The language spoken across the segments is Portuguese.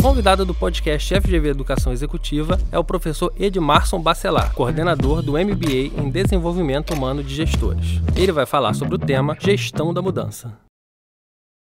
convidado do podcast FGV Educação Executiva é o professor Edmarson Bacelar, coordenador do MBA em Desenvolvimento Humano de Gestores. Ele vai falar sobre o tema Gestão da Mudança.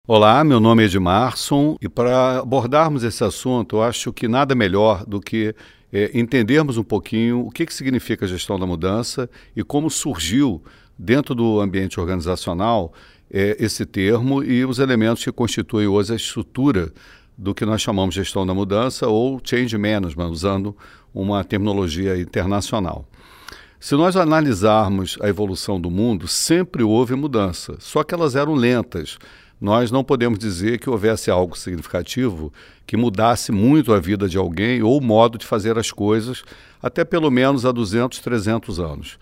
Olá, meu nome é Edmarson e para abordarmos esse assunto, eu acho que nada melhor do que é, entendermos um pouquinho o que, que significa a gestão da mudança e como surgiu dentro do ambiente organizacional é, esse termo e os elementos que constituem hoje a estrutura do que nós chamamos de gestão da mudança ou change management, usando uma terminologia internacional. Se nós analisarmos a evolução do mundo, sempre houve mudança, só que elas eram lentas. Nós não podemos dizer que houvesse algo significativo que mudasse muito a vida de alguém ou o modo de fazer as coisas, até pelo menos há 200, 300 anos.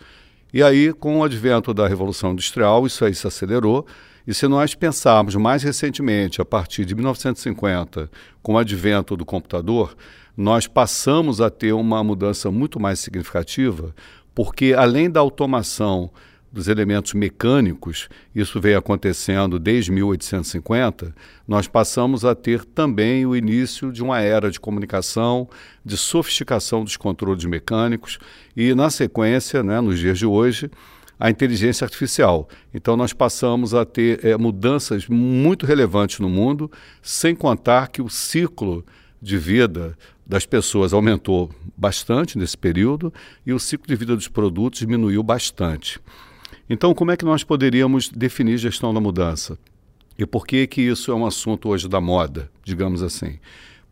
E aí, com o advento da Revolução Industrial, isso aí se acelerou e se nós pensarmos mais recentemente, a partir de 1950, com o advento do computador, nós passamos a ter uma mudança muito mais significativa, porque além da automação dos elementos mecânicos, isso veio acontecendo desde 1850, nós passamos a ter também o início de uma era de comunicação, de sofisticação dos controles mecânicos. E, na sequência, né, nos dias de hoje, a inteligência artificial. Então, nós passamos a ter é, mudanças muito relevantes no mundo, sem contar que o ciclo de vida das pessoas aumentou bastante nesse período e o ciclo de vida dos produtos diminuiu bastante. Então, como é que nós poderíamos definir gestão da mudança? E por que que isso é um assunto hoje da moda, digamos assim?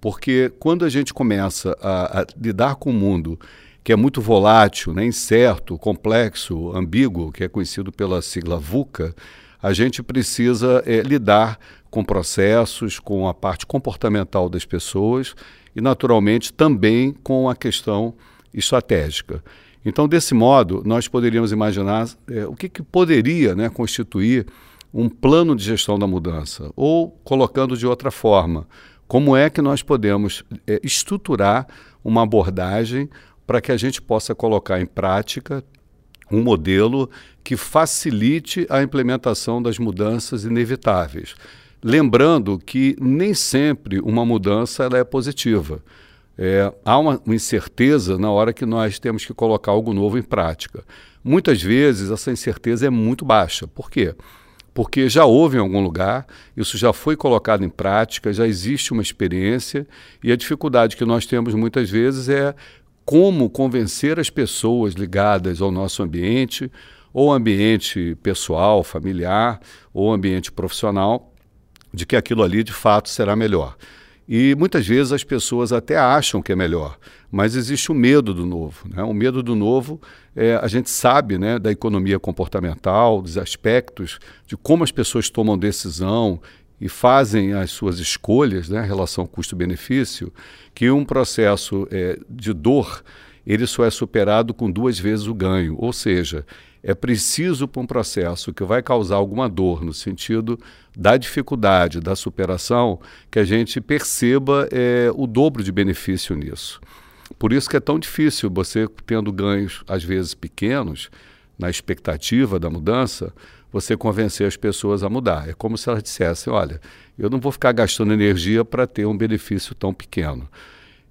Porque quando a gente começa a, a lidar com o mundo que é muito volátil, né, incerto, complexo, ambíguo, que é conhecido pela sigla VUCA, a gente precisa é, lidar com processos, com a parte comportamental das pessoas e, naturalmente, também com a questão estratégica. Então, desse modo, nós poderíamos imaginar é, o que, que poderia né, constituir um plano de gestão da mudança, ou colocando de outra forma, como é que nós podemos é, estruturar uma abordagem para que a gente possa colocar em prática um modelo que facilite a implementação das mudanças inevitáveis. Lembrando que nem sempre uma mudança ela é positiva. É, há uma, incerteza na hora que nós temos que colocar algo novo em prática. Muitas vezes essa incerteza é muito baixa. Por quê? Porque já houve em algum lugar, isso já foi colocado em prática, já existe uma experiência, e a dificuldade que nós temos muitas vezes é como convencer as pessoas ligadas ao nosso ambiente, ou ambiente pessoal, familiar, ou ambiente profissional, de que aquilo ali de fato será melhor. E muitas vezes as pessoas até acham que é melhor, mas existe o medo do novo. Né? O medo do novo, é, a gente sabe né, da economia comportamental, dos aspectos de como as pessoas tomam decisão e fazem as suas escolhas, né, relação custo-benefício, que um processo é, de dor ele só é superado com duas vezes o ganho. Ou seja, é preciso para um processo que vai causar alguma dor no sentido da dificuldade, da superação, que a gente perceba é, o dobro de benefício nisso. Por isso que é tão difícil você tendo ganhos, às vezes pequenos, na expectativa da mudança, você convencer as pessoas a mudar. É como se elas dissessem: olha, eu não vou ficar gastando energia para ter um benefício tão pequeno.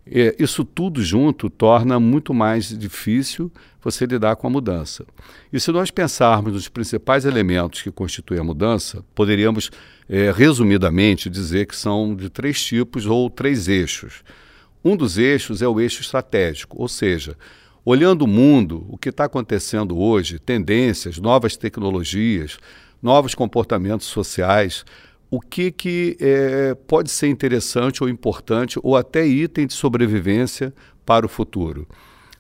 É, isso tudo junto torna muito mais difícil você lidar com a mudança. E se nós pensarmos nos principais elementos que constituem a mudança, poderíamos, é, resumidamente, dizer que são de três tipos ou três eixos. Um dos eixos é o eixo estratégico, ou seja, olhando o mundo, o que está acontecendo hoje, tendências, novas tecnologias, novos comportamentos sociais, o que, que é, pode ser interessante ou importante ou até item de sobrevivência para o futuro.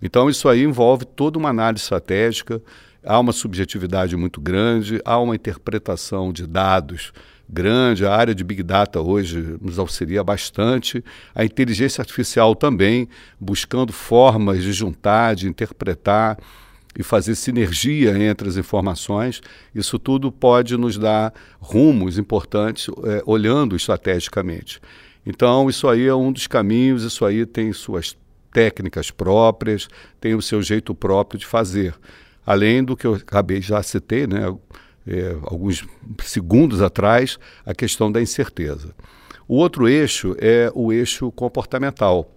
Então, isso aí envolve toda uma análise estratégica, há uma subjetividade muito grande, há uma interpretação de dados grande, a área de Big Data hoje nos auxilia bastante, a inteligência artificial também, buscando formas de juntar, de interpretar e fazer sinergia entre as informações, isso tudo pode nos dar rumos importantes, é, olhando estrategicamente. Então, isso aí é um dos caminhos, isso aí tem suas técnicas próprias, tem o seu jeito próprio de fazer. Além do que eu acabei já citei, né? É, alguns segundos atrás, a questão da incerteza. O outro eixo é o eixo comportamental.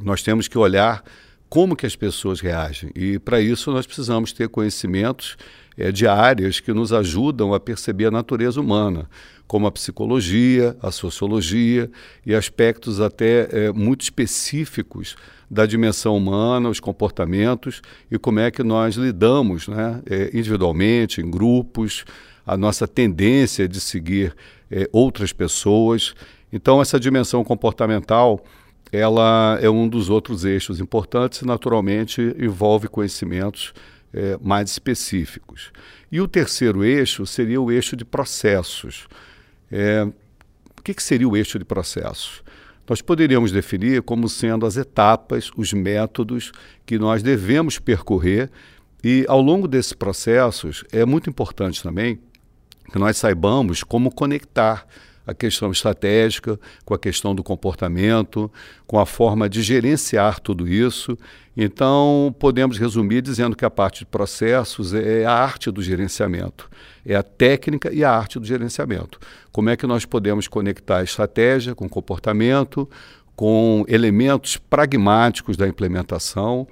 Nós temos que olhar como que as pessoas reagem e para isso nós precisamos ter conhecimentos é, de áreas que nos ajudam a perceber a natureza humana, como a psicologia, a sociologia e aspectos até é, muito específicos da dimensão humana, os comportamentos e como é que nós lidamos né, é, individualmente, em grupos, a nossa tendência de seguir é, outras pessoas. Então, essa dimensão comportamental ela é um dos outros eixos importantes e, naturalmente, envolve conhecimentos é, mais específicos. E o terceiro eixo seria o eixo de processos. É, o que, que seria o eixo de processos? Nós poderíamos definir como sendo as etapas, os métodos que nós devemos percorrer, e ao longo desses processos é muito importante também que nós saibamos como conectar a questão estratégica, com a questão do comportamento, com a forma de gerenciar tudo isso. Então, podemos resumir dizendo que a parte de processos é a arte do gerenciamento, é a técnica e a arte do gerenciamento. Como é que nós podemos conectar a estratégia com comportamento, com elementos pragmáticos da implementação,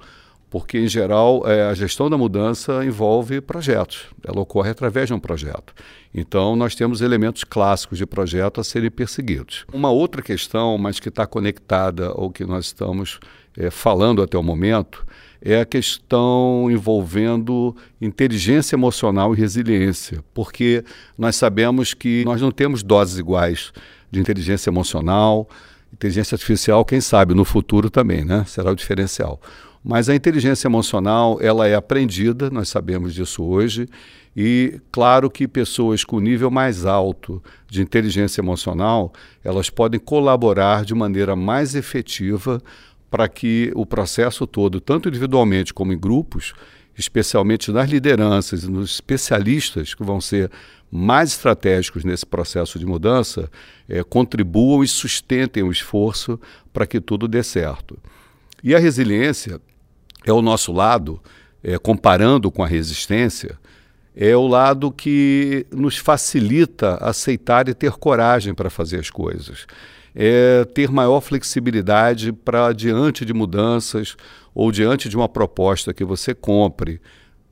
porque, em geral, é, a gestão da mudança envolve projetos, ela ocorre através de um projeto. Então, nós temos elementos clássicos de projeto a serem perseguidos. Uma outra questão, mas que está conectada ao que nós estamos é, falando até o momento, é a questão envolvendo inteligência emocional e resiliência, porque nós sabemos que nós não temos doses iguais de inteligência emocional, inteligência artificial, quem sabe no futuro também, né? Será o diferencial. Mas a inteligência emocional, ela é aprendida, nós sabemos disso hoje, e claro que pessoas com nível mais alto de inteligência emocional, elas podem colaborar de maneira mais efetiva para que o processo todo, tanto individualmente como em grupos, especialmente nas lideranças e nos especialistas que vão ser mais estratégicos nesse processo de mudança, é, contribuam e sustentem o esforço para que tudo dê certo. E a resiliência, é o nosso lado, é, comparando com a resistência, é o lado que nos facilita aceitar e ter coragem para fazer as coisas. É ter maior flexibilidade para, diante de mudanças ou diante de uma proposta que você compre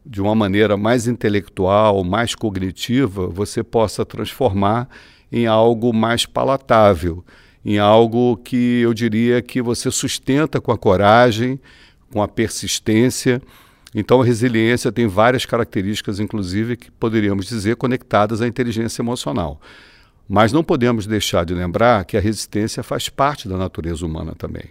de uma maneira mais intelectual, mais cognitiva, você possa transformar em algo mais palatável, em algo que eu diria que você sustenta com a coragem com a persistência. Então, a resiliência tem várias características, inclusive, que poderíamos dizer conectadas à inteligência emocional. Mas não podemos deixar de lembrar que a resistência faz parte da natureza humana também.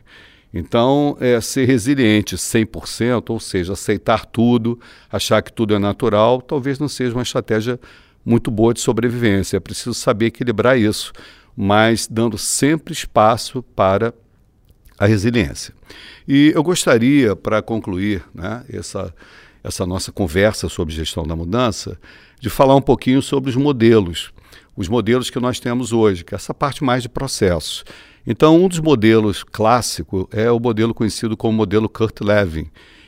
Então, é, ser resiliente 100%, ou seja, aceitar tudo, achar que tudo é natural, talvez não seja uma estratégia muito boa de sobrevivência. É preciso saber equilibrar isso, mas dando sempre espaço para a resiliência. E eu gostaria, para concluir né, essa, essa nossa conversa sobre gestão da mudança, de falar um pouquinho sobre os modelos, os modelos que nós temos hoje, que é essa parte mais de processos. Então, um dos modelos clássicos é o modelo conhecido como modelo Kurt Lewin,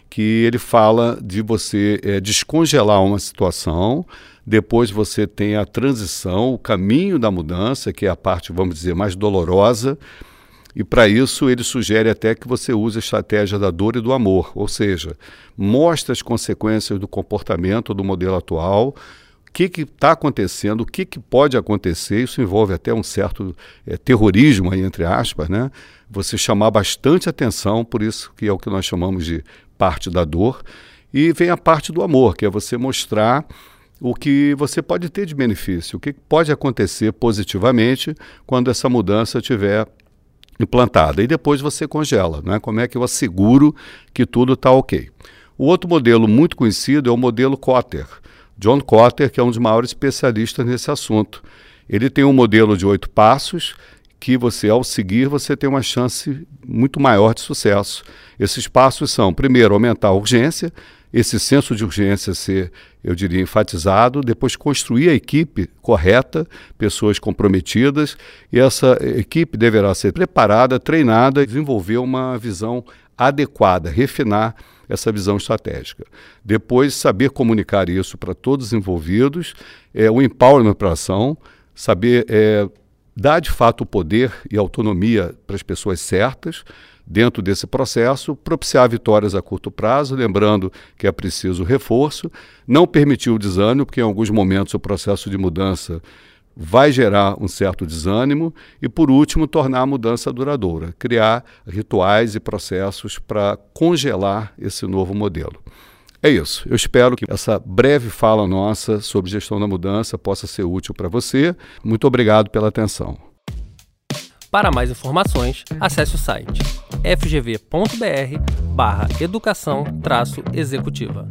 que ele fala de você é, descongelar uma situação, depois você tem a transição, o caminho da mudança, que é a parte, vamos dizer, mais dolorosa, e para isso ele sugere até que você use a estratégia da dor e do amor, ou seja, mostre as consequências do comportamento do modelo atual, o que está acontecendo, o que, que, pode acontecer, isso envolve até um certo é, terrorismo, aí, entre aspas, né? você chamar bastante atenção, por isso que é o que nós chamamos de parte da dor, e vem a parte do amor, que é você mostrar o que você pode ter de benefício, o que pode acontecer positivamente quando essa mudança tiver implantada. E depois você congela. Né? Como é que eu asseguro que tudo está ok? O outro modelo muito conhecido é o modelo Cotter. John Cotter, que é um dos maiores especialistas nesse assunto. Ele tem um modelo de oito passos que você, ao seguir, você tem uma chance muito maior de sucesso. Esses passos são, primeiro, aumentar a urgência, esse senso de urgência ser, eu diria, enfatizado, depois construir a equipe correta, pessoas comprometidas, e essa equipe deverá ser preparada, treinada, desenvolver uma visão adequada, refinar essa visão estratégica. Depois, saber comunicar isso para todos os envolvidos, é, o empowerment para a ação, saber é, dar de fato o poder e autonomia para as pessoas certas dentro desse processo, propiciar vitórias a curto prazo, lembrando que é preciso reforço, não permitir o desânimo, porque em alguns momentos o processo de mudança vai gerar um certo desânimo e, por último, tornar a mudança duradoura, criar rituais e processos para congelar esse novo modelo. É isso. Eu espero que essa breve fala nossa sobre gestão da mudança possa ser útil para você. Muito obrigado pela atenção. Para mais informações, acesse o site fgv.br/educação-executiva.